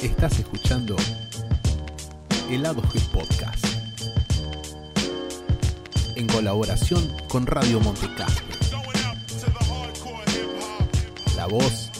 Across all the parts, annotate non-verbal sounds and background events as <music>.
Estás escuchando Helado G Podcast en colaboración con Radio Montecastro. La voz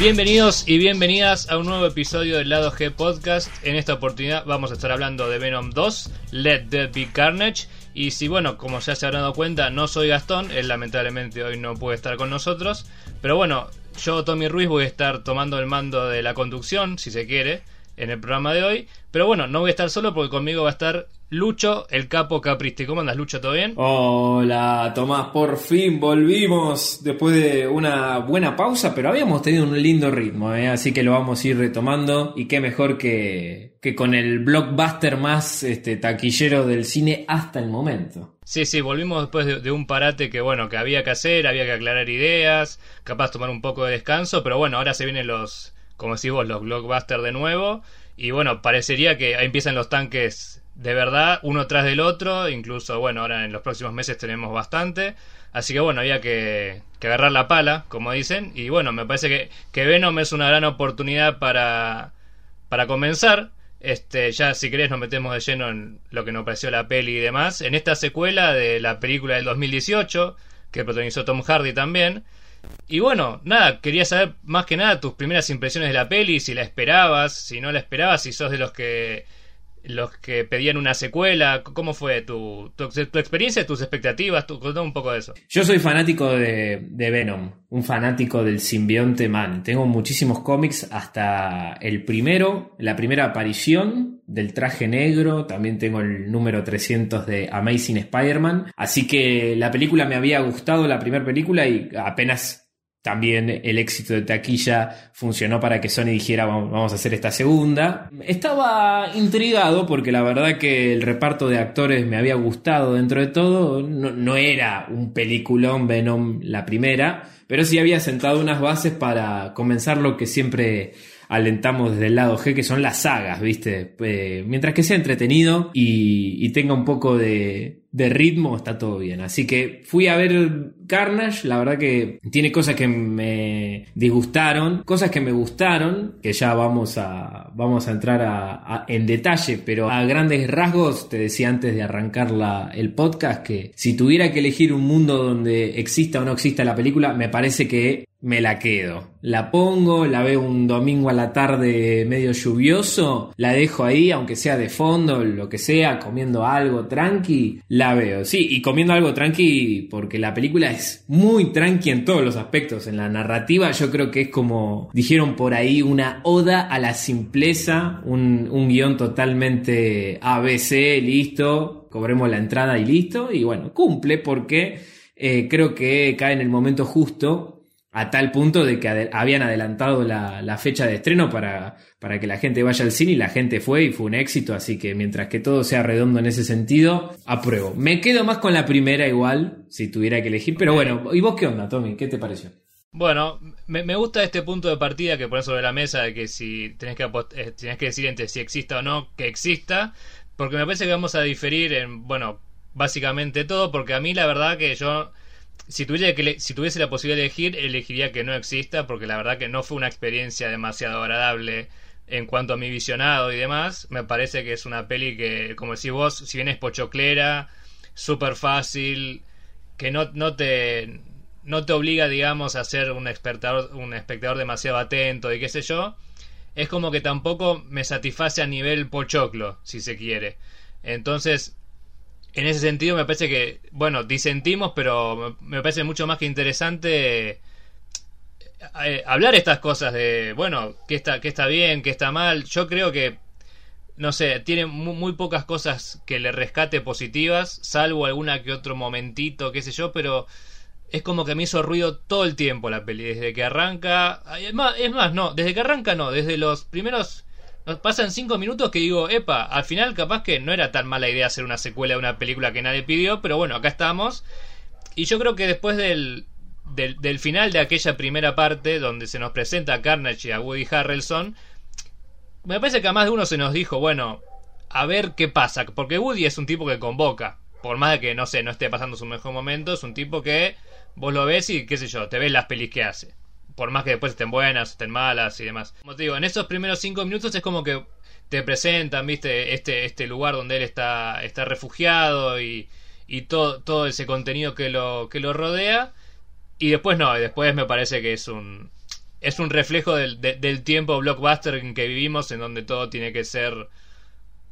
Bienvenidos y bienvenidas a un nuevo episodio del Lado G Podcast. En esta oportunidad vamos a estar hablando de Venom 2, Let There Be Carnage. Y si, bueno, como ya se habrán dado cuenta, no soy Gastón, él lamentablemente hoy no puede estar con nosotros. Pero bueno, yo, Tommy Ruiz, voy a estar tomando el mando de la conducción, si se quiere, en el programa de hoy. Pero bueno, no voy a estar solo porque conmigo va a estar Lucho, el capo capristi. ¿Cómo andas, Lucho? ¿Todo bien? Hola, Tomás, por fin volvimos después de una buena pausa, pero habíamos tenido un lindo ritmo, ¿eh? así que lo vamos a ir retomando. Y qué mejor que, que con el blockbuster más este, taquillero del cine hasta el momento. Sí, sí, volvimos después de, de un parate que, bueno, que había que hacer, había que aclarar ideas, capaz tomar un poco de descanso, pero bueno, ahora se vienen los, como decís vos, los blockbusters de nuevo. Y bueno, parecería que ahí empiezan los tanques de verdad, uno tras del otro, incluso, bueno, ahora en los próximos meses tenemos bastante. Así que bueno, había que, que agarrar la pala, como dicen. Y bueno, me parece que, que Venom es una gran oportunidad para, para comenzar. Este, ya si querés nos metemos de lleno en lo que nos pareció la peli y demás. En esta secuela de la película del 2018, que protagonizó Tom Hardy también. Y bueno, nada, quería saber más que nada tus primeras impresiones de la peli, si la esperabas, si no la esperabas, si sos de los que los que pedían una secuela? ¿Cómo fue tu, tu, experiencia, tus expectativas? Tu, contame un poco de eso. Yo soy fanático de, de, Venom, un fanático del simbionte man. Tengo muchísimos cómics hasta el primero, la primera aparición del traje negro, también tengo el número 300 de Amazing Spider-Man, así que la película me había gustado, la primera película, y apenas también el éxito de taquilla funcionó para que Sony dijera vamos a hacer esta segunda. Estaba intrigado porque la verdad que el reparto de actores me había gustado dentro de todo. No, no era un peliculón Venom la primera, pero sí había sentado unas bases para comenzar lo que siempre alentamos desde el lado G, que son las sagas, ¿viste? Eh, mientras que sea entretenido y, y tenga un poco de, de, ritmo, está todo bien. Así que fui a ver Carnage, la verdad que tiene cosas que me disgustaron, cosas que me gustaron, que ya vamos a, vamos a entrar a, en detalle, pero a grandes rasgos, te decía antes de arrancar la, el podcast, que si tuviera que elegir un mundo donde exista o no exista la película, me parece que me la quedo. La pongo, la veo un domingo a la tarde medio lluvioso, la dejo ahí, aunque sea de fondo, lo que sea, comiendo algo tranqui, la veo. Sí, y comiendo algo tranqui porque la película es muy tranqui en todos los aspectos. En la narrativa yo creo que es como dijeron por ahí una oda a la simpleza, un, un guion totalmente ABC, listo, cobremos la entrada y listo. Y bueno, cumple porque eh, creo que cae en el momento justo a tal punto de que habían adelantado la, fecha de estreno para, para que la gente vaya al cine y la gente fue y fue un éxito, así que mientras que todo sea redondo en ese sentido, apruebo. Me quedo más con la primera igual, si tuviera que elegir, pero bueno, ¿y vos qué onda, Tommy? ¿Qué te pareció? Bueno, me, me gusta este punto de partida que pones sobre la mesa de que si tenés que, eh, tenés que decir entre si exista o no, que exista, porque me parece que vamos a diferir en, bueno, básicamente todo, porque a mí la verdad que yo si tuviera que si tuviese la posibilidad de elegir, elegiría que no exista, porque la verdad que no fue una experiencia demasiado agradable en cuanto a mi visionado y demás. Me parece que es una peli que, como decís vos, si bien es pochoclera, súper fácil, que no, no te no te obliga, digamos, a ser un espectador, un espectador demasiado atento y qué sé yo, es como que tampoco me satisface a nivel pochoclo, si se quiere. Entonces, en ese sentido me parece que, bueno, disentimos, pero me parece mucho más que interesante eh, hablar estas cosas de, bueno, qué está, qué está bien, qué está mal. Yo creo que, no sé, tiene muy, muy, pocas cosas que le rescate positivas, salvo alguna que otro momentito, qué sé yo, pero es como que me hizo ruido todo el tiempo la peli, desde que arranca. Es más, es más no, desde que arranca no, desde los primeros pasan cinco minutos que digo, epa, al final capaz que no era tan mala idea hacer una secuela de una película que nadie pidió, pero bueno, acá estamos. Y yo creo que después del, del, del final de aquella primera parte, donde se nos presenta a Carnage y a Woody Harrelson, me parece que a más de uno se nos dijo, bueno, a ver qué pasa. Porque Woody es un tipo que convoca. Por más de que, no sé, no esté pasando su mejor momento, es un tipo que vos lo ves y, qué sé yo, te ves las pelis que hace. Por más que después estén buenas, estén malas y demás. Como te digo, en esos primeros cinco minutos es como que te presentan, viste, este, este lugar donde él está, está refugiado y, y todo, todo ese contenido que lo, que lo rodea. Y después no, y después me parece que es un, es un reflejo del, del tiempo blockbuster en que vivimos, en donde todo tiene que ser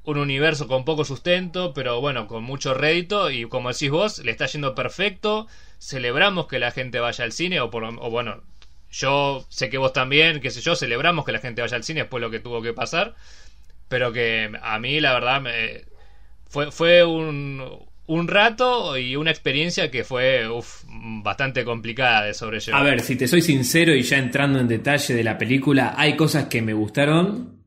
un universo con poco sustento, pero bueno, con mucho rédito y como decís vos, le está yendo perfecto, celebramos que la gente vaya al cine, o, por, o bueno, yo sé que vos también, qué sé yo, celebramos que la gente vaya al cine después lo que tuvo que pasar, pero que a mí la verdad me, fue, fue un, un rato y una experiencia que fue bastante complicada de sobrellevar. A ver, si te soy sincero y ya entrando en detalle de la película, hay cosas que me gustaron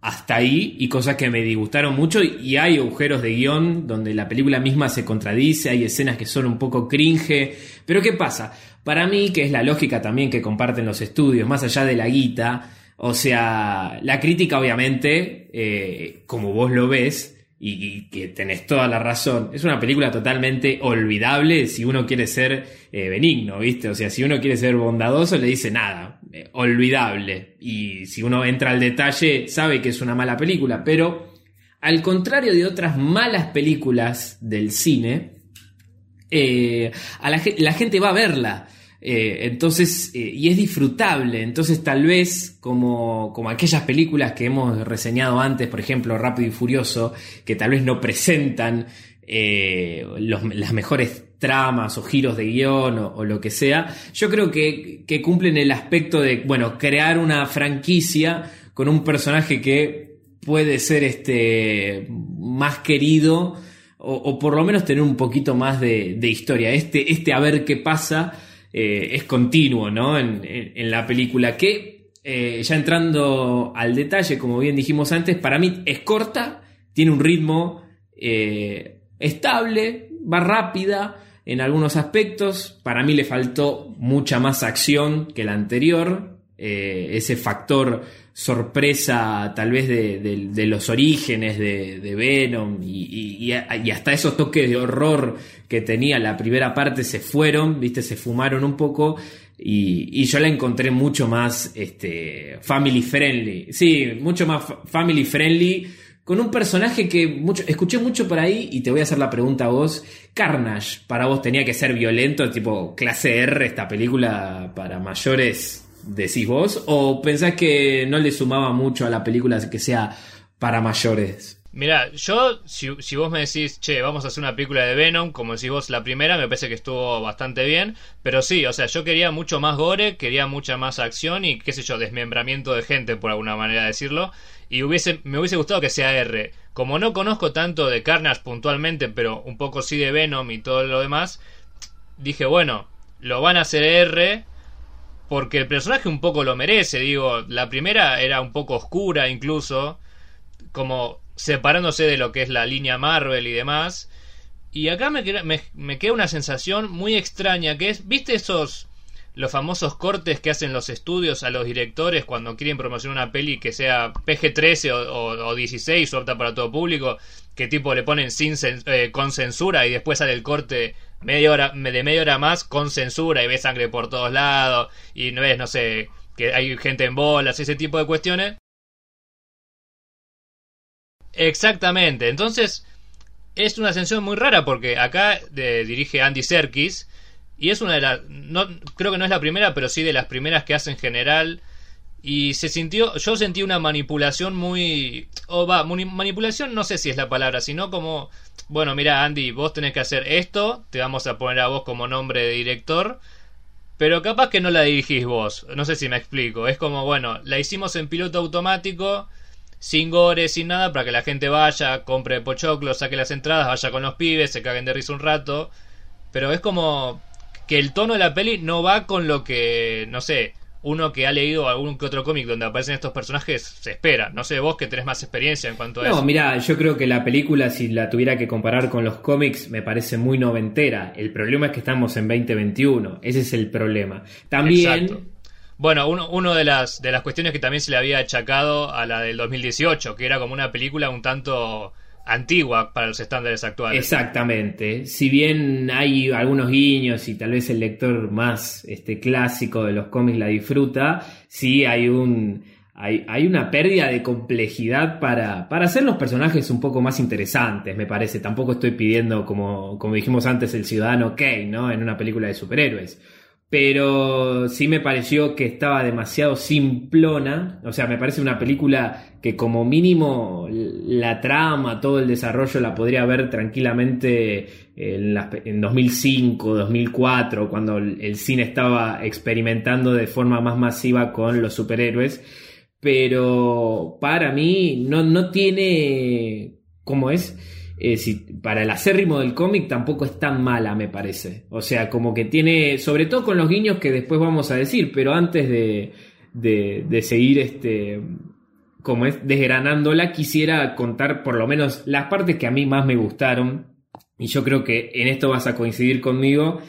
hasta ahí y cosas que me disgustaron mucho y hay agujeros de guion donde la película misma se contradice, hay escenas que son un poco cringe, pero ¿qué pasa? Para mí, que es la lógica también que comparten los estudios, más allá de la guita, o sea, la crítica obviamente, eh, como vos lo ves, y, que tenés toda la razón. Es una película totalmente olvidable si uno quiere ser eh, benigno, ¿viste? O sea, si uno quiere ser bondadoso, le dice nada, eh, olvidable. Y si uno entra al detalle, sabe que es una mala película, pero al contrario de otras malas películas del cine, eh, a la, la gente va a verla. Eh, entonces, eh, y es disfrutable. Entonces, tal vez, como, como aquellas películas que hemos reseñado antes, por ejemplo, Rápido y Furioso, que tal vez no presentan las mejores tramas o giros de guion o, lo que sea, yo creo que, que, cumplen el aspecto de, bueno, crear una franquicia con un personaje que puede ser este más querido o, por lo menos tener un poquito más de, de historia. Este, este a ver qué pasa eh, es continuo ¿no? en, la película, que eh, ya entrando al detalle, como bien dijimos antes, para mí es corta, tiene un ritmo eh, estable, va rápida en algunos aspectos, para mí le faltó mucha más acción que la anterior, ese factor sorpresa tal vez de, los orígenes de, Venom y, hasta esos toques de horror que tenía la primera parte se fueron, viste, se fumaron un poco y, yo la encontré mucho más este, family friendly, sí, mucho más family friendly con un personaje que escuché mucho por ahí y te voy a hacer la pregunta a vos. Carnage, para vos tenía que ser violento, tipo clase R, esta película para mayores decís vos? ¿O pensás que no le sumaba mucho a la película que sea para mayores? Mira, yo, si, vos me decís, che, vamos a hacer una película de Venom, como decís vos la primera, me parece que estuvo bastante bien, pero sí, o sea, yo quería mucho más gore, quería mucha más acción y, qué sé yo, desmembramiento de gente, por alguna manera de decirlo, y hubiese, me hubiese gustado que sea R. Como no conozco tanto de Carnage puntualmente, pero un poco sí de Venom y todo lo demás, dije, bueno, lo van a hacer R, porque el personaje un poco lo merece, digo, la primera era un poco oscura incluso, como separándose de lo que es la línea Marvel y demás, y acá me, me, queda una sensación muy extraña, que es, ¿viste esos los famosos cortes que hacen los estudios a los directores cuando quieren promocionar una peli que sea PG-13 o, 16 o apta para todo público, que tipo le ponen sin eh, con censura y después sale el corte media hora, de media hora más con censura y ves sangre por todos lados y no ves, no sé, que hay gente en bolas, ese tipo de cuestiones. Exactamente, entonces es una ascensión muy rara porque acá dirige Andy Serkis y es una de las, no, creo que no es la primera, pero sí de las primeras que hace en general. Y se sintió, yo sentí una manipulación muy, o va, manipulación no sé si es la palabra, sino como, bueno, mira Andy, vos tenés que hacer esto, te vamos a poner a vos como nombre de director, pero capaz que no la dirigís vos, no sé si me explico, es como, bueno, la hicimos en piloto automático, sin gore, sin nada, para que la gente vaya, compre pochoclo, saque las entradas, vaya con los pibes, se caguen de risa un rato, pero es como que el tono de la peli no va con lo que, no sé, uno que ha leído algún que otro cómic donde aparecen estos personajes se espera. No sé, vos que tenés más experiencia en cuanto a eso. No, mira, yo creo que la película, si la tuviera que comparar con los cómics, me parece muy noventera. El problema es que estamos en 2021. Ese es el problema. También. Bueno, uno, uno de las de las cuestiones que también se le había achacado a la del 2018, que era como una película un tanto antigua para los estándares actuales. Exactamente. Si bien hay algunos guiños y tal vez el lector más este, clásico de los cómics la disfruta, sí hay un hay, una pérdida de complejidad para, para, hacer los personajes un poco más interesantes, me parece. Tampoco estoy pidiendo, como, como dijimos antes, el ciudadano Kane, ¿no? En una película de superhéroes pero sí me pareció que estaba demasiado simplona. O sea, me parece una película que como mínimo la trama, todo el desarrollo la podría ver tranquilamente en, en 2005, 2004, cuando el cine estaba experimentando de forma más masiva con los superhéroes. Pero para mí no, no tiene... ¿Cómo es? Eh, para el acérrimo del cómic tampoco es tan mala, me parece. O sea, como que tiene, sobre todo con los guiños que después vamos a decir, pero antes de, de, seguir este, como es, desgranándola, quisiera contar por lo menos las partes que a mí más me gustaron. Y yo creo que en esto vas a coincidir conmigo,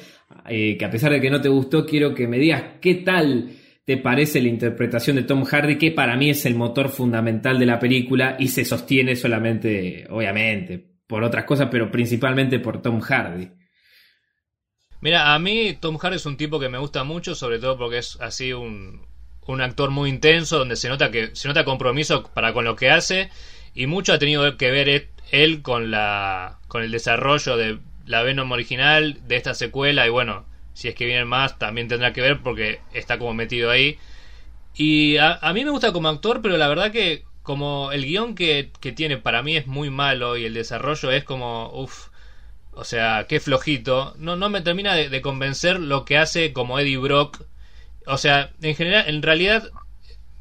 eh, que a pesar de que no te gustó, quiero que me digas qué tal te parece la interpretación de Tom Hardy, que para mí es el motor fundamental de la película y se sostiene solamente, obviamente, por otras cosas, pero principalmente por Tom Hardy. Mira, a mí Tom Hardy es un tipo que me gusta mucho, sobre todo porque es así un, un actor muy intenso, donde se nota que se nota compromiso para con lo que hace y mucho ha tenido que ver él con la con el desarrollo de la Venom original, de esta secuela y bueno, si es que vienen más también tendrá que ver porque está como metido ahí. Y a, a mí me gusta como actor, pero la verdad que como el guion que, tiene para mí es muy malo y el desarrollo es como, uff, o sea, qué flojito, no, no me termina de, convencer lo que hace como Eddie Brock. O sea, en general, en realidad,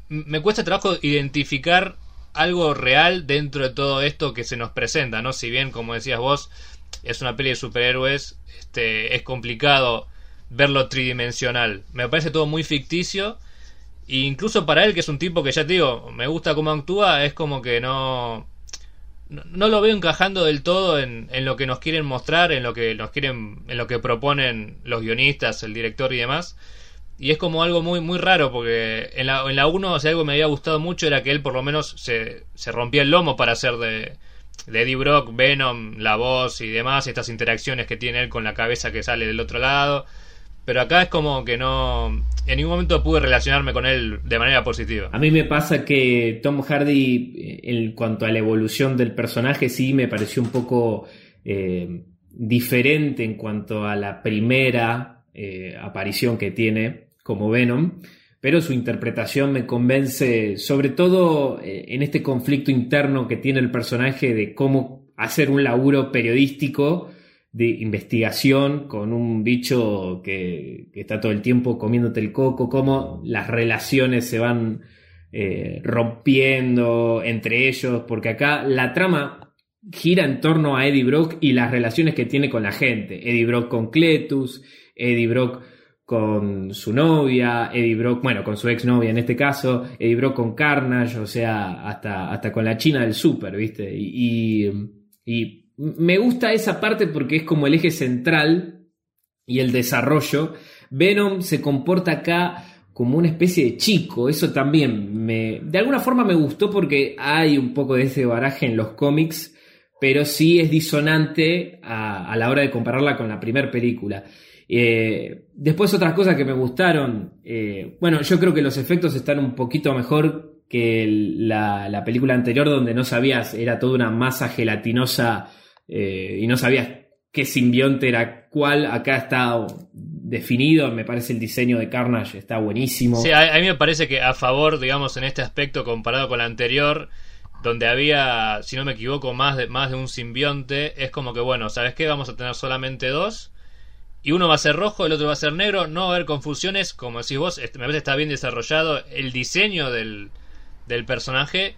me cuesta trabajo identificar algo real dentro de todo esto que se nos presenta, ¿no? Si bien, como decías vos, es una peli de superhéroes, este, es complicado verlo tridimensional. Me parece todo muy ficticio incluso para él, que es un tipo que ya te digo, me gusta cómo actúa, es como que no. No, lo veo encajando del todo en, en, lo que nos quieren mostrar, en lo que nos quieren, en lo que proponen los guionistas, el director y demás. Y es como algo muy, muy raro, porque en la, en la 1, o algo me había gustado mucho era que él por lo menos se, se rompía el lomo para hacer de, de Eddie Brock, Venom, la voz y demás, estas interacciones que tiene él con la cabeza que sale del otro lado. Pero acá es como que no. En ningún momento pude relacionarme con él de manera positiva. A mí me pasa que Tom Hardy, eh, en cuanto a la evolución del personaje, sí me pareció un poco eh, diferente en cuanto a la primera eh, aparición que tiene como Venom. Pero su interpretación me convence, sobre todo en este conflicto interno que tiene el personaje de cómo hacer un laburo periodístico de investigación con un bicho que, está todo el tiempo comiéndote el coco, cómo las relaciones se van eh, rompiendo entre ellos, porque acá la trama gira en torno a Eddie Brock y las relaciones que tiene con la gente. Eddie Brock con Cletus, Eddie Brock con su novia, Eddie Brock, bueno, con su exnovia en este caso, Eddie Brock con Carnage, o sea, hasta, hasta con la China del Super, ¿viste? y, y me gusta esa parte porque es como el eje central y el desarrollo. Venom se comporta acá como una especie de chico. Eso también me. De alguna forma me gustó porque hay un poco de ese baraje en los cómics, pero sí es disonante a, la hora de compararla con la primera película. Eh, después otras cosas que me gustaron. Eh, bueno, yo creo que los efectos están un poquito mejor que la, la película anterior donde no sabías, era toda una masa gelatinosa eh, y no sabías qué simbionte era cuál. Acá está definido, me parece el diseño de Carnage está buenísimo. Sí, a, mí me parece que a favor, digamos, en este aspecto comparado con la anterior, donde había, si no me equivoco, más de, más de un simbionte, es como que, bueno, ¿sabes qué? Vamos a tener solamente dos. Y uno va a ser rojo, el otro va a ser negro, no va a haber confusiones, como decís vos, me parece que está bien desarrollado el diseño del, del personaje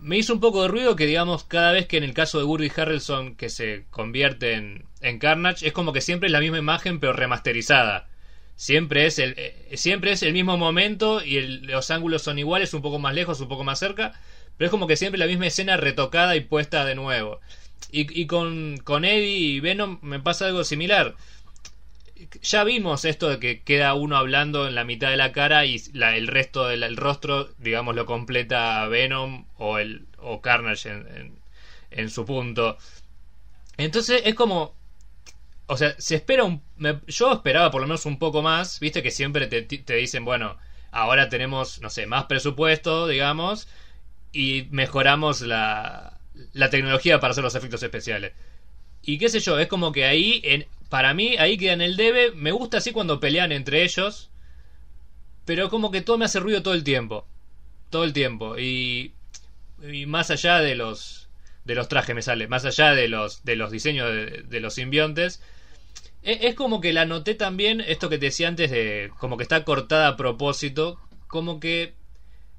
me hizo un poco de ruido que, digamos, cada vez que en el caso de Woody Harrelson que se convierte en, en Carnage, es como que siempre es la misma imagen, pero remasterizada. Siempre es el, eh, siempre es el mismo momento y los ángulos son iguales, un poco más lejos, un poco más cerca, pero es como que siempre la misma escena retocada y puesta de nuevo. Y, y con, con Eddie y Venom me pasa algo similar. Ya vimos esto de que queda uno hablando en la mitad de la cara y el resto del rostro, digamos, lo completa Venom o, el, o Carnage en, en, su punto. Entonces es como... O sea, se espera un... yo esperaba por lo menos un poco más, viste que siempre te, te dicen, bueno, ahora tenemos, no sé, más presupuesto, digamos, y mejoramos la, la tecnología para hacer los efectos especiales. Y qué sé yo, es como que ahí, en, para mí, ahí queda en el debe. Me gusta así cuando pelean entre ellos. Pero como que todo me hace ruido todo el tiempo. Todo el tiempo. Y, y más allá de los de los trajes me sale. Más allá de los, de los diseños de, los simbiontes. Es, es, como que la noté también, esto que te decía antes, de como que está cortada a propósito. Como que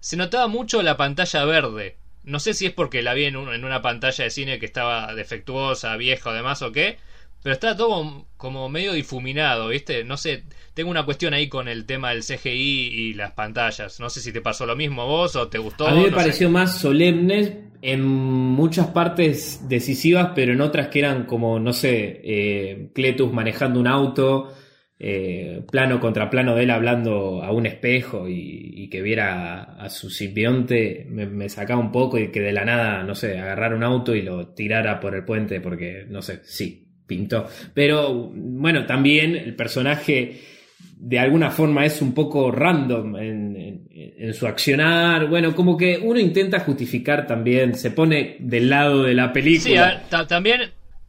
se notaba mucho la pantalla verde. No sé si es porque la vi en, en, una pantalla de cine que estaba defectuosa, vieja o demás o qué. Pero está todo como medio difuminado, ¿viste? No sé, tengo una cuestión ahí con el tema del CGI y las pantallas. No sé si te pasó lo mismo a vos o te gustó. A mí me no pareció sé. más solemne en muchas partes decisivas, pero en otras que eran como, no sé, eh, Cletus manejando un auto, eh, plano contra plano de él hablando a un espejo y, y que viera a, a su simbionte, me, me, sacaba un poco y que de la nada, no sé, agarrara un auto y lo tirara por el puente porque, no sé, sí, pintó. Pero bueno, también el personaje de alguna forma es un poco random en, en, en, su accionar. Bueno, como que uno intenta justificar también, se pone del lado de la película. Sí, también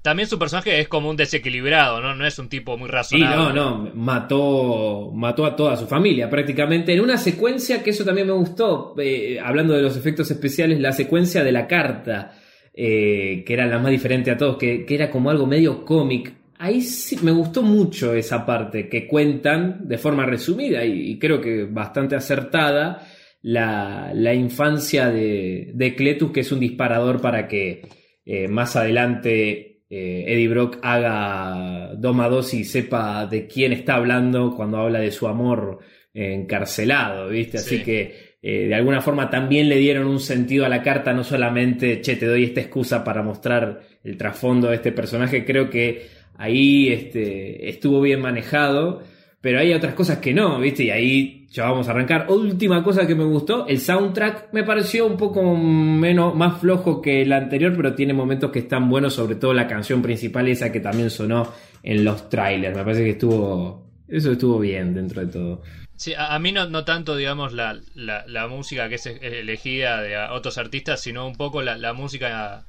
también su personaje es como un desequilibrado, ¿no? No es un tipo muy razonable. Sí, no, no, mató, mató a toda su familia prácticamente. En una secuencia que eso también me gustó, eh, hablando de los efectos especiales, la secuencia de la carta, eh, que era la más diferente a todos, que, que era como algo medio cómic. Ahí sí me gustó mucho esa parte que cuentan de forma resumida y, y creo que bastante acertada la, la infancia de, de, Cletus, que es un disparador para que eh, más adelante eh, Eddie Brock haga Doma 2 y sepa de quién está hablando cuando habla de su amor encarcelado, ¿viste? Así sí. que eh, de alguna forma también le dieron un sentido a la carta, no solamente, che, te doy esta excusa para mostrar el trasfondo de este personaje, creo que ahí este, estuvo bien manejado, pero hay otras cosas que no, ¿viste? Y ahí ya vamos a arrancar. Última cosa que me gustó, el soundtrack me pareció un poco menos, más flojo que el anterior, pero tiene momentos que están buenos, sobre todo la canción principal, esa que también sonó en los trailers. Me parece que estuvo, eso estuvo bien dentro de todo. Sí, a, mí no, no, tanto, digamos, la, la, la, música que es elegida de otros artistas, sino un poco la, la música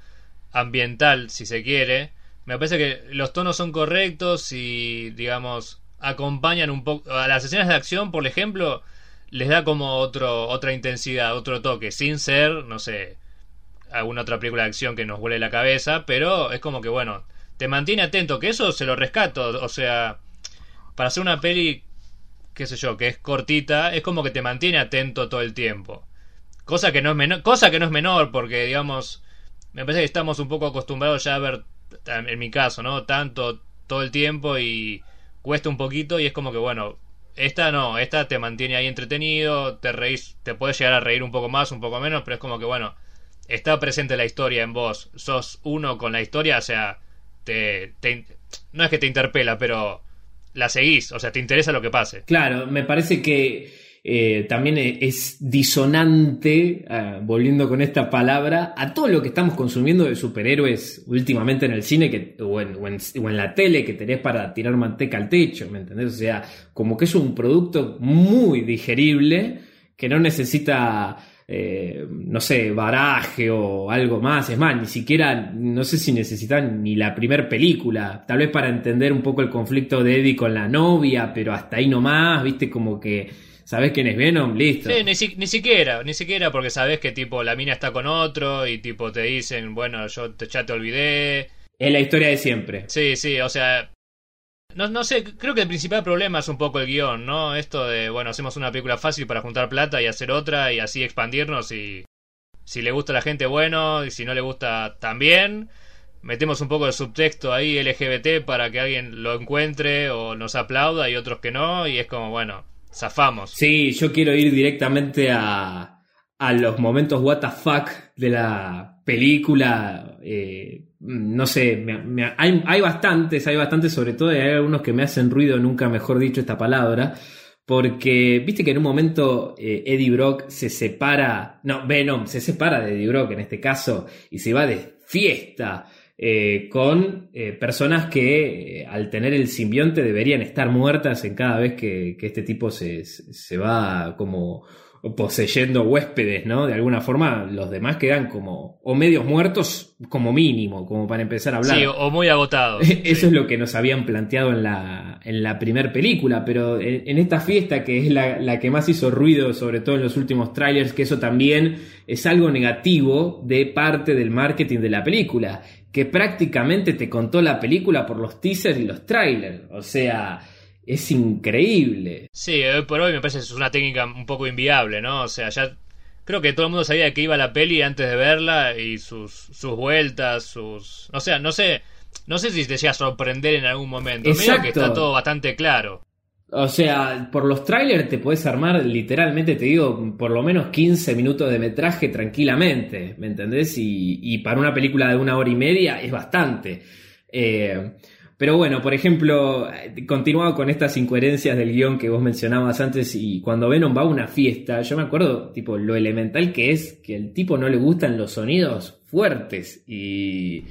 ambiental, si se quiere. Me parece que los tonos son correctos y, digamos, acompañan un poco a las escenas de acción, por ejemplo, les da como otro otra intensidad, otro toque, sin ser, no sé, alguna otra película de acción que nos vuele la cabeza, pero es como que bueno, te mantiene atento, que eso se lo rescato, o sea, para hacer una peli qué sé yo, que es cortita, es como que te mantiene atento todo el tiempo. Cosa que no es menor, cosa que no es menor porque digamos, me parece que estamos un poco acostumbrados ya a ver en mi caso, ¿no? Tanto todo el tiempo y cuesta un poquito y es como que bueno, esta no, esta te mantiene ahí entretenido, te reís, te puedes llegar a reír un poco más, un poco menos, pero es como que bueno, está presente la historia en vos, sos uno con la historia, o sea, te, te no es que te interpela, pero la seguís, o sea, te interesa lo que pase. Claro, me parece que eh, también es disonante, uh, volviendo con esta palabra, a todo lo que estamos consumiendo de superhéroes últimamente en el cine que, o, en, la tele que tenés para tirar manteca al techo, ¿me entendés? O sea, como que es un producto muy digerible que no necesita... Eh, no sé, baraje o algo más. Es más, ni siquiera, no sé si necesitan ni la primer película. Tal vez para entender un poco el conflicto de Eddie con la novia, pero hasta ahí nomás, viste, como que sabes quién es Venom, listo. Sí, ni, ni, siquiera, ni siquiera porque sabes que tipo la mina está con otro y tipo te dicen, bueno, yo te, ya te olvidé. Es la historia de siempre. Sí, sí, o sea, no, no sé, creo que el principal problema es un poco el guion, ¿no? Esto de, bueno, hacemos una película fácil para juntar plata y hacer otra y así expandirnos y si le gusta a la gente, bueno, y si no le gusta, también. Metemos un poco de subtexto ahí LGBT para que alguien lo encuentre o nos aplauda y otros que no y es como, bueno, zafamos. Sí, yo quiero ir directamente a, a los momentos what the fuck de la película, eh, no sé, hay, hay, bastantes, hay bastantes, sobre todo hay algunos que me hacen ruido, nunca mejor dicho esta palabra, porque viste que en un momento eh, Eddie Brock se separa, no, Venom se separa de Eddie Brock en este caso y se va de fiesta. Eh, con personas que al tener el simbionte deberían estar muertas en cada vez que, que este tipo se, se va como poseyendo huéspedes, ¿no? De alguna forma, los demás quedan como, o medios muertos como mínimo, como para empezar a hablar. Sí, o muy agotados. <laughs> Eso es lo que nos habían planteado en la, en la primera película, pero en, esta fiesta, que es la, la, que más hizo ruido, sobre todo en los últimos trailers, que eso también es algo negativo de parte del marketing de la película, que prácticamente te contó la película por los teasers y los trailers. O sea, es increíble. Sí, hoy por hoy me parece que es una técnica un poco inviable, ¿no? O sea, ya creo que todo el mundo sabía de qué iba la peli antes de verla y sus, sus vueltas, sus... O sea, no sé, no sé si te llega a sorprender en algún momento. Exacto. que está todo bastante claro. O sea, por los trailers te puedes armar literalmente, te digo, por lo menos 15 minutos de metraje tranquilamente, ¿me entendés? Y, y para una película de una hora y media es bastante. Eh, pero bueno, por ejemplo, continuaba con estas incoherencias del guion que vos mencionabas antes y cuando Venom va a una fiesta, yo me acuerdo, tipo, lo elemental que es que al tipo no le gustan los sonidos fuertes y,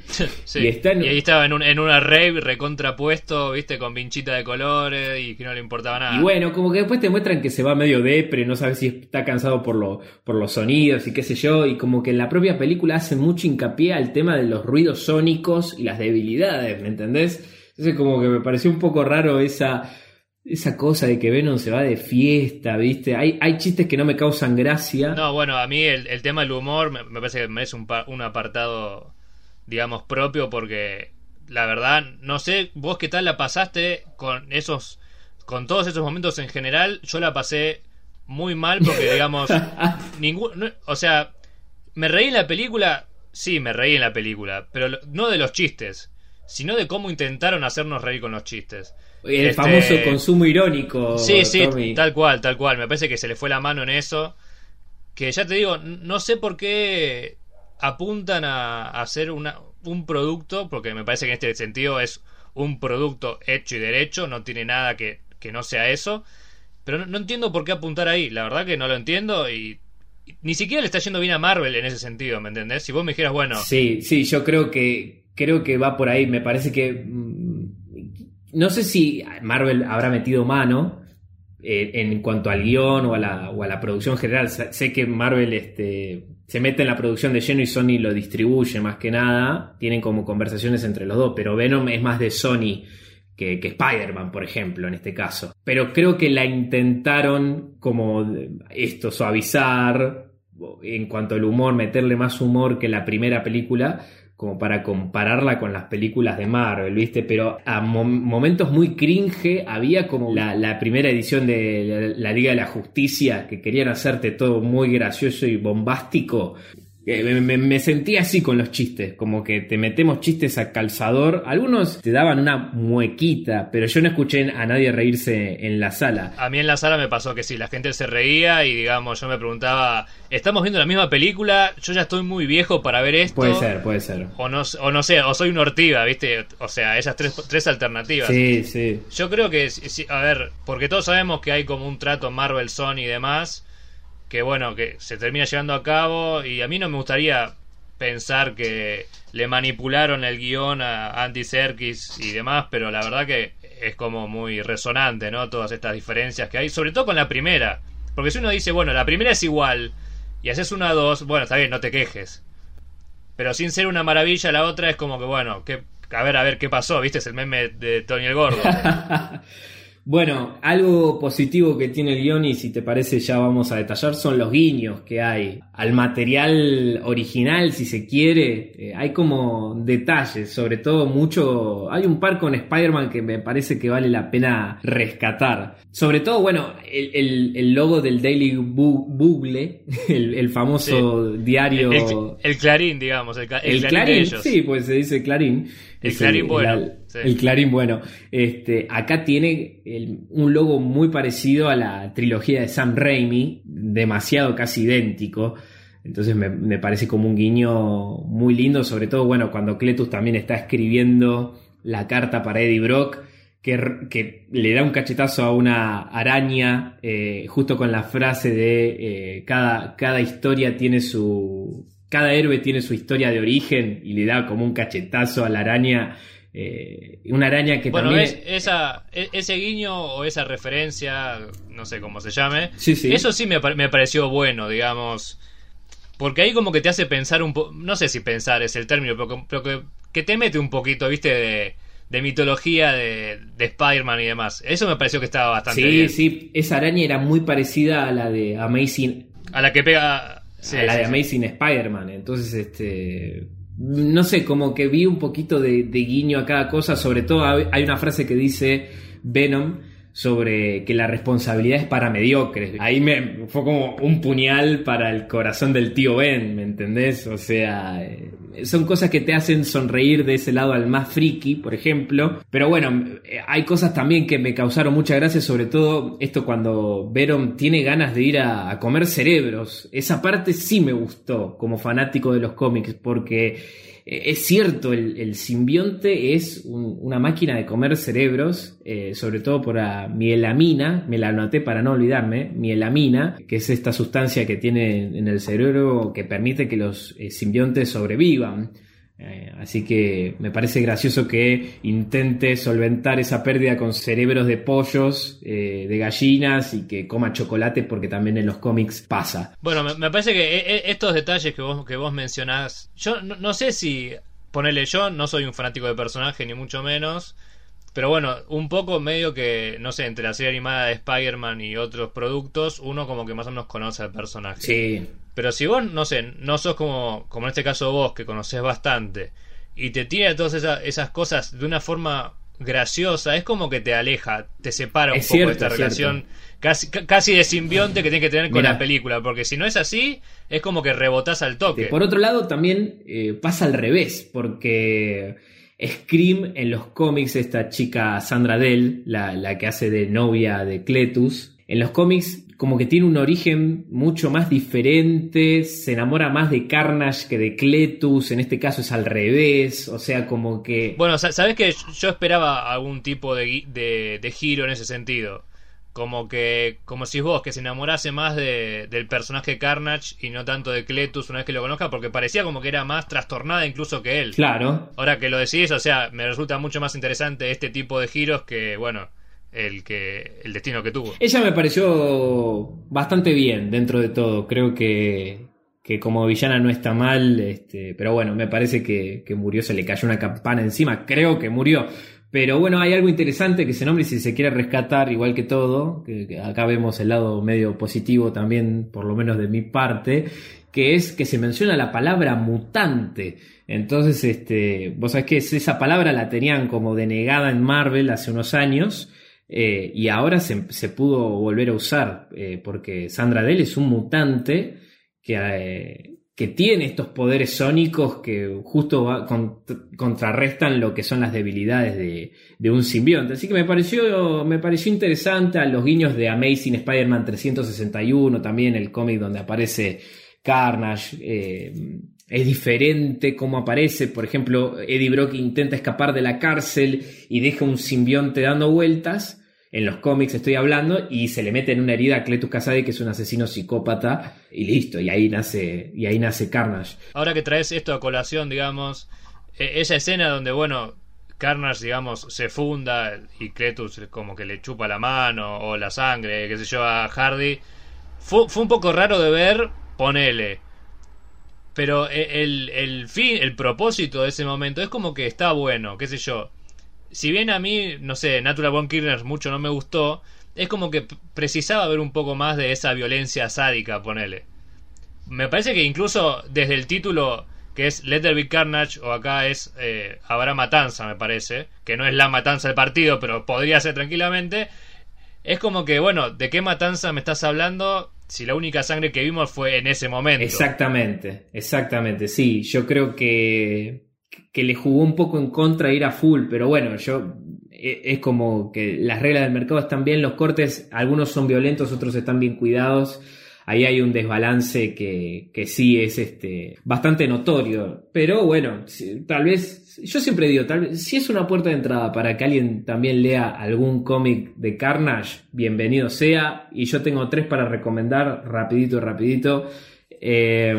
y, ahí estaba en, un, en una rave recontrapuesto, viste, con pinchita de colores y que no le importaba nada. Y bueno, como que después te muestran que se va medio depre, no sabes si está cansado por, lo, por los sonidos y qué sé yo, y como que en la propia película hace mucho hincapié al tema de los ruidos sónicos y las debilidades, ¿me entendés? Entonces como que me pareció un poco raro esa, esa cosa de que Venom se va de fiesta, ¿viste? Hay, hay chistes que no me causan gracia. No, bueno, a mí el, tema del humor me, parece que merece un, un apartado, digamos, propio porque la verdad, no sé vos qué tal la pasaste con esos, con todos esos momentos en general, yo la pasé muy mal porque, digamos, <laughs> ningún, o sea, me reí en la película, sí, me reí en la película, pero no de los chistes sino de cómo intentaron hacernos reír con los chistes. El este, famoso consumo irónico. Sí, sí, tal cual, tal cual. Me parece que se le fue la mano en eso. Que ya te digo, no sé por qué apuntan a, hacer una, un producto, porque me parece que en este sentido es un producto hecho y derecho, no tiene nada que, que no sea eso. Pero no, entiendo por qué apuntar ahí, la verdad que no lo entiendo y ni siquiera le está yendo bien a Marvel en ese sentido, ¿me entendés? Si vos me dijeras, bueno... Sí, sí, yo creo que, creo que va por ahí. Me parece que. Mm, no sé si Marvel habrá metido mano eh, en cuanto al guion o a, la, o a la producción general. Sé que Marvel este, se mete en la producción de lleno y Sony lo distribuye más que nada. Tienen como conversaciones entre los dos, pero Venom es más de Sony. Que, que Spider-Man, por ejemplo, en este caso. Pero creo que la intentaron como esto, suavizar en cuanto al humor, meterle más humor que la primera película, como para compararla con las películas de Marvel, ¿viste? Pero a momentos muy cringe había como la, primera edición de la, Liga de la Justicia, que querían hacerte todo muy gracioso y bombástico. Me, sentí así con los chistes, como que te metemos chistes a calzador. Algunos te daban una muequita, pero yo no escuché a nadie reírse en la sala. A mí en la sala me pasó que sí, la gente se reía y digamos, yo me preguntaba, ¿estamos viendo la misma película? Yo ya estoy muy viejo para ver esto. Puede ser, puede ser. O no, o no sé, o soy un ortiga, ¿viste? O sea, esas tres, tres alternativas. Sí, sí. Yo creo que, a ver, porque todos sabemos que hay como un trato Marvel, Sony y demás que bueno, que se termina llevando a cabo y a mí no me gustaría pensar que le manipularon el guion a Andy Serkis y demás, pero la verdad que es como muy resonante, ¿no? Todas estas diferencias que hay, sobre todo con la primera. Porque si uno dice, bueno, la primera es igual y haces una dos, bueno, está bien, no te quejes. Pero sin ser una maravilla, la otra es como que, bueno, que, a ver, a ver qué pasó, ¿viste? Es el meme de Tony el Gordo. <laughs> Bueno, algo positivo que tiene el guion y si te parece ya vamos a detallar son los guiños que hay al material original si se quiere. Eh, hay como detalles, sobre todo mucho... Hay un par con Spider-Man que me parece que vale la pena rescatar. Sobre todo, bueno, el, logo del Daily Bugle, <laughs> el, famoso diario... El, Clarín, digamos, el, Clarín, sí, pues se dice Clarín. El Clarín bueno. El Clarín bueno. Este, acá tiene un logo muy parecido a la trilogía de Sam Raimi, demasiado casi idéntico. Entonces me, me, parece como un guiño muy lindo, sobre todo, bueno, cuando Cletus también está escribiendo la carta para Eddie Brock, que, que le da un cachetazo a una araña, eh, justo con la frase de eh, cada, cada historia tiene su... Cada héroe tiene su historia de origen y le da como un cachetazo a la araña eh, una araña que bueno, también. esa, e, ese guiño o esa referencia, no sé cómo se llame. Eso sí me, me, pareció bueno, digamos. Porque ahí como que te hace pensar un poco. No sé si pensar es el término, pero, que, que, te mete un poquito, viste, de, de mitología de, de Spider-Man y demás. Eso me pareció que estaba bastante sí, bien. Sí, sí. Esa araña era muy parecida a la de Amazing. A la que pega. A la de Amazing Spider-Man. Entonces, este no sé, como que vi un poquito de, guiño a cada cosa, sobre todo hay una frase que dice Venom sobre que la responsabilidad es para mediocres. Ahí me fue como un puñal para el corazón del tío Ben, ¿me entendés? O sea, eh, son cosas que te hacen sonreír de ese lado al más friki, por ejemplo. Pero bueno, eh, hay cosas también que me causaron mucha gracia, sobre todo esto cuando Venom tiene ganas de ir a, a comer cerebros. Esa parte sí me gustó como fanático de los cómics, porque es cierto, el, simbionte es una máquina de comer cerebros, eh, sobre todo por la mielamina, me la anoté para no olvidarme, mielamina, que es esta sustancia que tiene en el cerebro que permite que los eh, simbiontes sobrevivan. Eh, así que me parece gracioso que intente solventar esa pérdida con cerebros de pollos, eh, de gallinas y que coma chocolate porque también en los cómics pasa. Bueno, me, parece que eh, estos detalles que vos, que vos mencionás, yo no, sé si ponerle yo, no soy un fanático de personaje ni mucho menos, pero bueno, un poco medio que, no sé, entre la serie animada de Spider-Man y otros productos, uno como que más o menos conoce al personaje. Sí. Pero si vos, no sé, no sos como, como en este caso vos, que conoces bastante, y te tira todas esas, cosas de una forma graciosa, es como que te aleja, te separa un poco de esta relación. Casi, casi de simbionte que tiene que tener con la película, porque si no es así, es como que rebotás al toque. Por otro lado, también eh, pasa al revés, porque Scream en los cómics, esta chica Sandra Dell, la, la que hace de novia de Cletus, en los cómics como que tiene un origen mucho más diferente, se enamora más de Carnage que de Cletus, en este caso es al revés, o sea, como que... Bueno, sabes que yo esperaba algún tipo de, de, giro en ese sentido. Como que, como si vos, que se enamorase más de, del personaje Carnage y no tanto de Cletus una vez que lo conozca, porque parecía como que era más trastornada incluso que él. Claro. Ahora que lo decís, o sea, me resulta mucho más interesante este tipo de giros que, bueno, el que el destino que tuvo. Ella me pareció bastante bien dentro de todo. Creo que, que como villana no está mal, este, pero bueno, me parece que, que, murió, se le cayó una campana encima. Creo que murió. Pero bueno, hay algo interesante que se nombre si se quiere rescatar, igual que todo, que, acá vemos el lado medio positivo también, por lo menos de mi parte, que es que se menciona la palabra mutante. Entonces, este, vos sabés que esa palabra la tenían como denegada en Marvel hace unos años eh, y ahora se, pudo volver a usar, eh, porque Sandra Dell es un mutante que, eh, que tiene estos poderes sónicos que justo contrarrestan lo que son las debilidades de, un simbionte. Así que me pareció, me pareció interesante a los guiños de Amazing Spider-Man 361, también el cómic donde aparece Carnage. Es diferente cómo aparece. Por ejemplo, Eddie Brock intenta escapar de la cárcel y deja un simbionte dando vueltas en los cómics estoy hablando, y se le mete en una herida a Cletus Kasady, que es un asesino psicópata, y listo, y ahí nace, y ahí nace Carnage. Ahora que traes esto a colación, digamos, e, esa escena donde, bueno, Carnage, digamos, se funda y Cletus como que le chupa la mano o la sangre, qué sé yo, a Hardy, fue, fue un poco raro de ver, ponele. Pero e, el, el fin, el propósito de ese momento es como que está bueno, qué sé yo si bien a mí, no sé, Natural Born Killers mucho no me gustó, es como que precisaba ver un poco más de esa violencia sádica, ponele. Me parece que incluso desde el título que es Let There Carnage o acá es eh, Habrá Matanza, me parece, que no es la matanza del partido, pero podría ser tranquilamente. Es como que, bueno, ¿de qué matanza me estás hablando si la única sangre que vimos fue en ese momento? Exactamente, exactamente, sí. Yo creo que que le jugó un poco en contra ir a full, pero bueno, yo e, es como que las reglas del mercado están bien, los cortes, algunos son violentos, otros están bien cuidados. Ahí hay un desbalance que, que sí es este, bastante notorio. Pero bueno, tal vez, yo siempre digo, tal vez, si es una puerta de entrada para que alguien también lea algún cómic de Carnage, bienvenido sea. Y yo tengo tres para recomendar, rapidito, rapidito. Eh,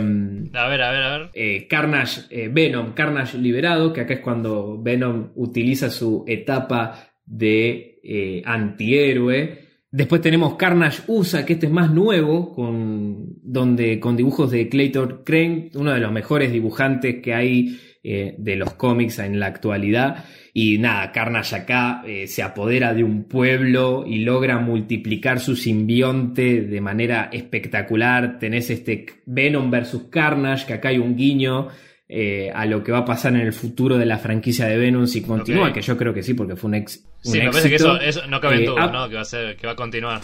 a ver, a ver, a ver. Eh, Carnage, eh, Venom, Carnage liberado, que acá es cuando Venom utiliza su etapa de antihéroe. Después tenemos Carnage USA, que este es más nuevo, con, donde, con dibujos de Clayton Crane, uno de los mejores dibujantes que hay de los cómics en la actualidad. Y nada, Carnage acá eh, se apodera de un pueblo y logra multiplicar su simbionte de manera espectacular. Tenés este Venom versus Carnage, que acá hay un guiño eh, a lo que va a pasar en el futuro de la franquicia de Venom si continúa, que yo creo que sí, porque fue un, ex, sí, me parece que eso, no cabe en eh, duda, ¿no? Que va, a ser, que va a continuar.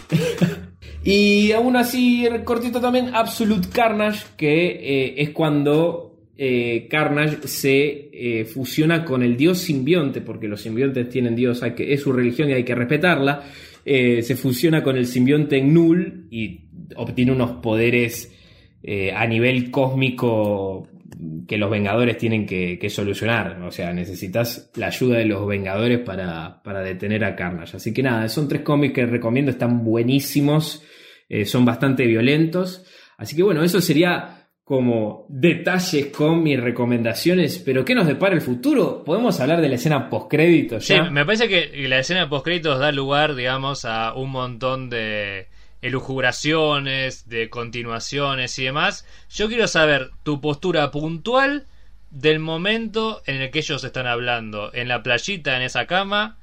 <laughs> y aún así, cortito también, Absolute Carnage, que es cuando eh, Carnage se eh, fusiona con el dios simbionte, porque los simbiontes tienen dios, hay que, es su religión y hay que respetarla. Eh, se fusiona con el simbionte Null y obtiene unos poderes a nivel cósmico que los Vengadores tienen que, solucionar. O sea, necesitas la ayuda de los Vengadores para, para, detener a Carnage. Así que nada, son tres cómics que recomiendo, están buenísimos, son bastante violentos. Así que bueno, eso sería como detalles con mis recomendaciones, pero ¿qué nos depara el futuro? ¿Podemos hablar de la escena postcréditos ya? Sí, me parece que la escena postcréditos da lugar, digamos, a un montón de elucubraciones, de continuaciones y demás. Yo quiero saber tu postura puntual del momento en el que ellos están hablando. En la playita, en esa cama,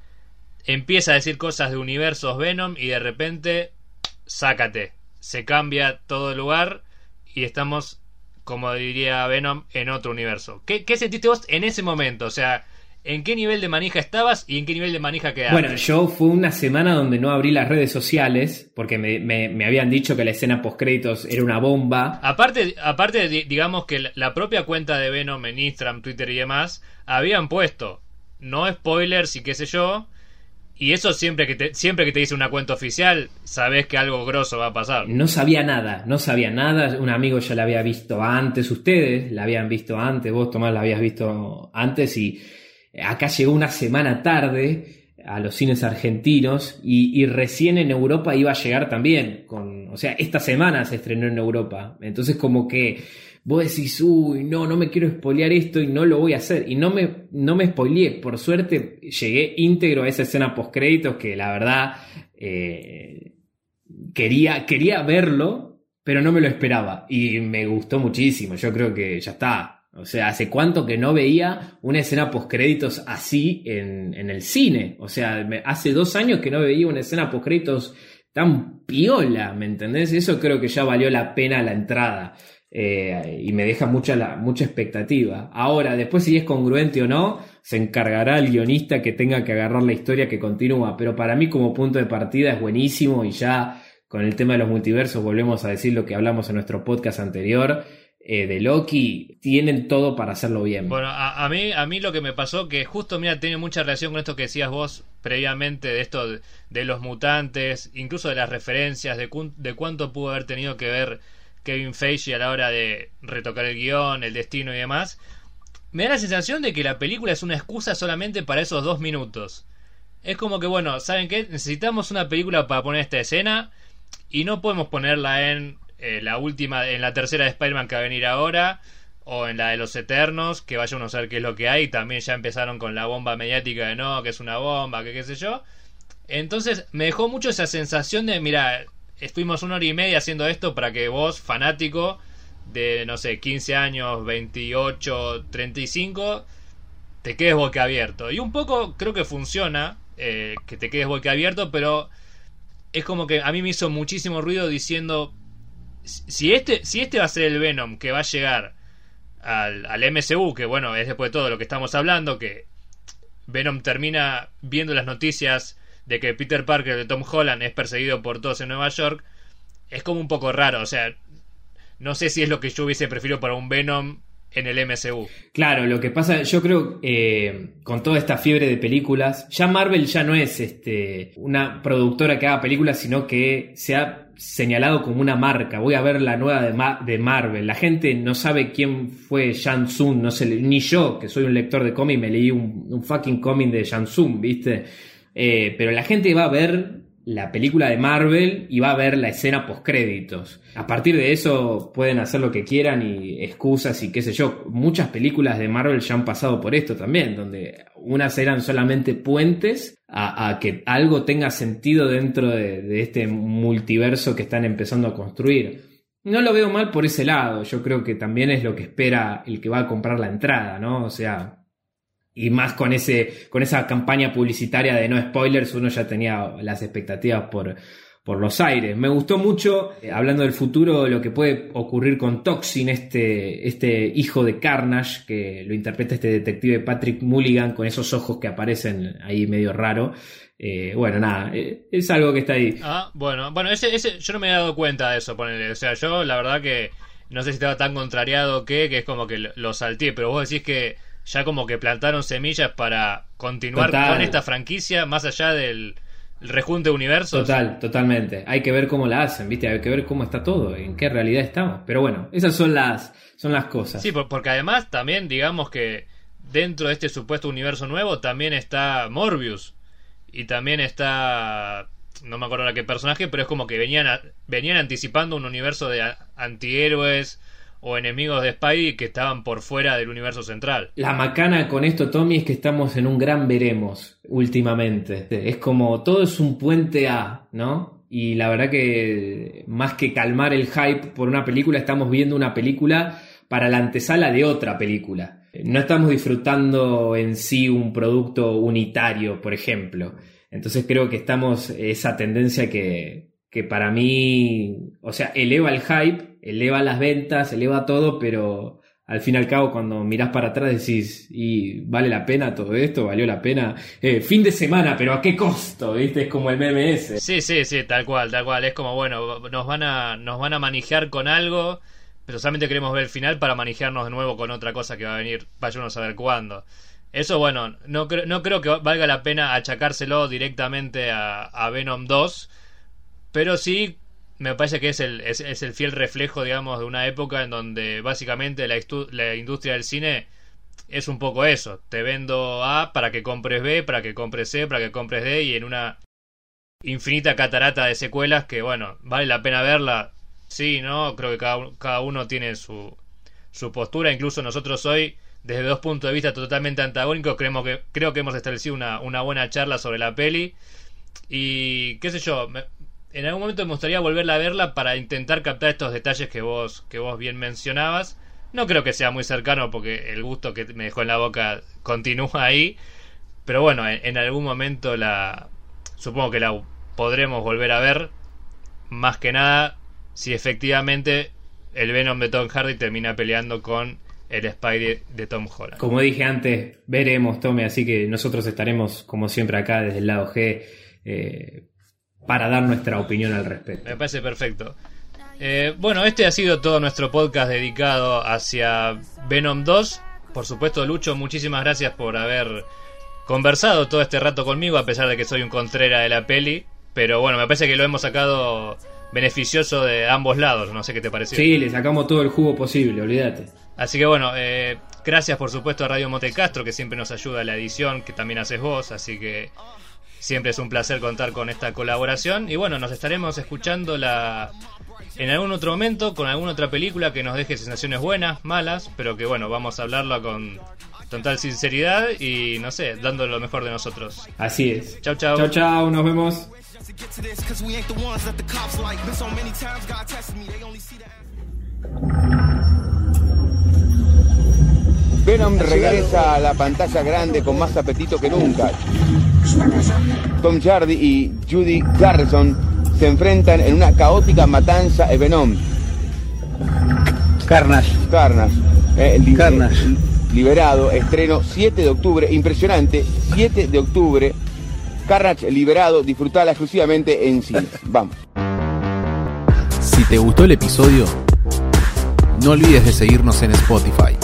empieza a decir cosas de universos Venom y de repente, sácate. Se cambia todo el lugar y estamos como diría Venom, en otro universo. ¿Qué, sentiste vos en ese momento? O sea, ¿en qué nivel de manija estabas y en qué nivel de manija quedaste? Bueno, yo fue una semana donde no abrí las redes sociales porque me, habían dicho que la escena post-créditos era una bomba. Aparte, aparte digamos que la propia cuenta de Venom en Instagram, Twitter y demás, habían puesto, no spoilers y qué sé yo, y eso siempre que te, siempre que te dice una cuenta oficial, sabes que algo grosso va a pasar. No sabía nada, no sabía nada. Un amigo ya la había visto antes, ustedes la habían visto antes, vos Tomás la habías visto antes y acá llegó una semana tarde a los cines argentinos y, recién en Europa iba a llegar también. Con, o sea, esta semana se estrenó en Europa. Entonces como que vos decís, uy, no, no me quiero spoilear esto y no lo voy a hacer. Y no me, no me spoileé. Por suerte llegué íntegro a esa escena post créditos que la verdad eh, quería, quería verlo, pero no me lo esperaba. Y me gustó muchísimo. Yo creo que ya está. O sea, hace cuánto que no veía una escena post créditos así en, en el cine. O sea, hace dos años que no veía una escena post créditos tan piola, ¿me entendés? Eso creo que ya valió la pena la entrada. Eh, y me deja mucha, la, mucha expectativa. Ahora, después si es congruente o no, se encargará el guionista que tenga que agarrar la historia que continúa, pero para mí como punto de partida es buenísimo y ya con el tema de los multiversos volvemos a decir lo que hablamos en nuestro podcast anterior. Eh, de Loki tienen todo para hacerlo bien. Bueno, a, mí, a mí lo que me pasó que justo, mira, tiene mucha relación con esto que decías vos previamente de esto de, los mutantes, incluso de las referencias, de, de cuánto pudo haber tenido que ver Kevin Feige a la hora de retocar el guion, el destino y demás, me da la sensación de que la película es una excusa solamente para esos dos minutos. Es como que, bueno, ¿saben qué? Necesitamos una película para poner esta escena y no podemos ponerla en eh, la última, en la tercera de Spider-Man que va a venir ahora o en la de los Eternos, que vaya uno a saber qué es lo que hay. También ya empezaron con la bomba mediática de no, que es una bomba, que qué sé yo. Entonces me dejó mucho esa sensación de, mira, estuvimos una hora y media haciendo esto para que vos, fanático de, no sé, 15 años, 28, 35, te quedes boquiabierto. Y un poco creo que funciona eh, que te quedes boquiabierto, pero es como que a mí me hizo muchísimo ruido diciendo, si este, si este va a ser el Venom que va a llegar al, al MCU, que bueno, es después de todo lo que estamos hablando, que Venom termina viendo las noticias de que Peter Parker de Tom Holland es perseguido por todos en Nueva York, es como un poco raro. O sea, no sé si es lo que yo hubiese preferido para un Venom en el MCU. Claro, lo que pasa, yo creo, eh, con toda esta fiebre de películas, ya Marvel ya no es este, una productora que haga películas, sino que se ha señalado como una marca. Voy a ver la nueva de, de Marvel. La gente no sabe quién fue Shang Tsung, no sé, ni yo, que soy un lector de cómic, me leí un, fucking cómic de Shang Tsung, ¿viste? Eh, pero la gente va a ver la película de Marvel y va a ver la escena post créditos. A partir de eso pueden hacer lo que quieran y excusas y qué sé yo. Muchas películas de Marvel ya han pasado por esto también, donde unas eran solamente puentes a, que algo tenga sentido dentro de, de este multiverso que están empezando a construir. No lo veo mal por ese lado, yo creo que también es lo que espera el que va a comprar la entrada, ¿no? O sea, y más con, ese, con esa campaña publicitaria de no spoilers, uno ya tenía las expectativas por, por los aires. Me gustó mucho, eh, hablando del futuro, lo que puede ocurrir con Toxin, este, este hijo de Carnage, que lo interpreta este detective Patrick Mulligan con esos ojos que aparecen ahí medio raro. Eh, bueno, nada, eh, es algo que está ahí. Ah, bueno, bueno, ese, ese, yo no me he dado cuenta de eso, ponele. O sea, yo la verdad que no sé si estaba tan contrariado que, que es como que lo, lo salté, pero vos decís que ya como que plantaron semillas para continuar con esta franquicia más allá del rejunte universo. Total, totalmente. Hay que ver cómo la hacen, ¿viste? Hay que ver cómo está todo, en qué realidad estamos. Pero bueno, esas son las, son las cosas. Sí, porque además también digamos que dentro de este supuesto universo nuevo también está Morbius. Y también está... No me acuerdo ahora qué personaje, pero es como que venían, venían anticipando un universo de antihéroes o enemigos de Spidey que estaban por fuera del universo central. La macana con esto, Tommy, es que estamos en un gran veremos últimamente. Es como todo es un puente A, ¿no? Y la verdad que más que calmar el hype por una película, estamos viendo una película para la antesala de otra película. No estamos disfrutando en sí un producto unitario, por ejemplo. Entonces creo que estamos esa tendencia que, que para mí, o sea, eleva el hype, eleva las ventas, eleva todo, pero al fin y al cabo cuando mirás para atrás decís, ¿y vale la pena todo esto? ¿Valió la pena? Eh, fin de semana, pero ¿a qué costo? ¿Viste? Es como el MMS. Sí, sí, sí, tal cual, tal cual. Es como, bueno, nos van a, nos van a manejar con algo, pero solamente queremos ver el final para manejarnos de nuevo con otra cosa que va a venir, vaya a saber cuándo. Eso, bueno, no, no creo que valga la pena achacárselo directamente a Venom 2 pero sí, me parece que es el, es, el fiel reflejo, digamos, de una época en donde básicamente la, la industria del cine es un poco eso. Te vendo A para que compres B, para que compres C, para que compres D y en una infinita catarata de secuelas que, bueno, vale la pena verla. Sí, ¿no? Creo que cada, cada uno tiene su, su postura. Incluso nosotros hoy, desde dos puntos de vista totalmente antagónicos, creemos que, creo que hemos establecido una, una buena charla sobre la peli. Y qué sé yo, en algún momento me gustaría volverla a verla para intentar captar estos detalles que vos, que vos bien mencionabas. No creo que sea muy cercano porque el gusto que me dejó en la boca continúa ahí. Pero bueno, en, algún momento la. Supongo que la podremos volver a ver. Más que nada, si efectivamente el Venom de Tom Hardy termina peleando con el Spidey de Tom Holland. Como dije antes, veremos, Tommy, así que nosotros estaremos, como siempre, acá desde el lado G. Eh, para dar nuestra opinión al respecto. Me parece perfecto. Eh, bueno, este ha sido todo nuestro podcast dedicado hacia Venom 2. Por supuesto, Lucho, muchísimas gracias por haber conversado todo este rato conmigo, a pesar de que soy un contrera de la peli. Pero bueno, me parece que lo hemos sacado beneficioso de ambos lados. No sé qué te pareció. Sí, le sacamos todo el jugo posible, olvídate. Así que bueno, eh, gracias por supuesto a Radio Montecastro, que siempre nos ayuda a la edición, que también haces vos. Así que Siempre es un placer contar con esta colaboración. Y bueno, nos estaremos escuchando la en algún otro momento con alguna otra película que nos deje sensaciones buenas, malas, pero que bueno, vamos a hablarlo con total sinceridad y no sé, dando lo mejor de nosotros. Así es. Chau, chau. Chau, chau, nos vemos. Venom regresa a la pantalla grande con más apetito que nunca. Tom Hardy y Judy Garrison se enfrentan en una caótica matanza en Venom. Carnage. Carnage. Eh, Liberado, estreno 7 de octubre, impresionante, 7 de octubre. Carnage liberado, disfrutala exclusivamente en cine. <laughs> Vamos. Si te gustó el episodio, no olvides de seguirnos en Spotify